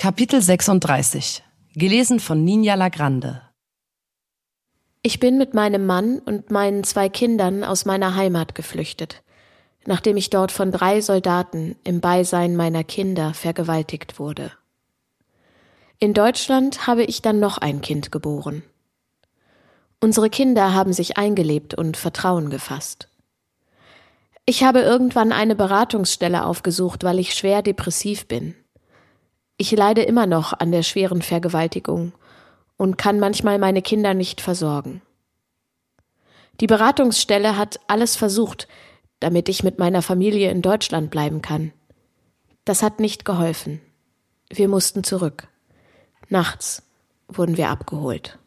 Kapitel 36 Gelesen von Ninja Lagrande Ich bin mit meinem Mann und meinen zwei Kindern aus meiner Heimat geflüchtet, nachdem ich dort von drei Soldaten im Beisein meiner Kinder vergewaltigt wurde. In Deutschland habe ich dann noch ein Kind geboren. Unsere Kinder haben sich eingelebt und Vertrauen gefasst. Ich habe irgendwann eine Beratungsstelle aufgesucht, weil ich schwer depressiv bin. Ich leide immer noch an der schweren Vergewaltigung und kann manchmal meine Kinder nicht versorgen. Die Beratungsstelle hat alles versucht, damit ich mit meiner Familie in Deutschland bleiben kann. Das hat nicht geholfen. Wir mussten zurück. Nachts wurden wir abgeholt.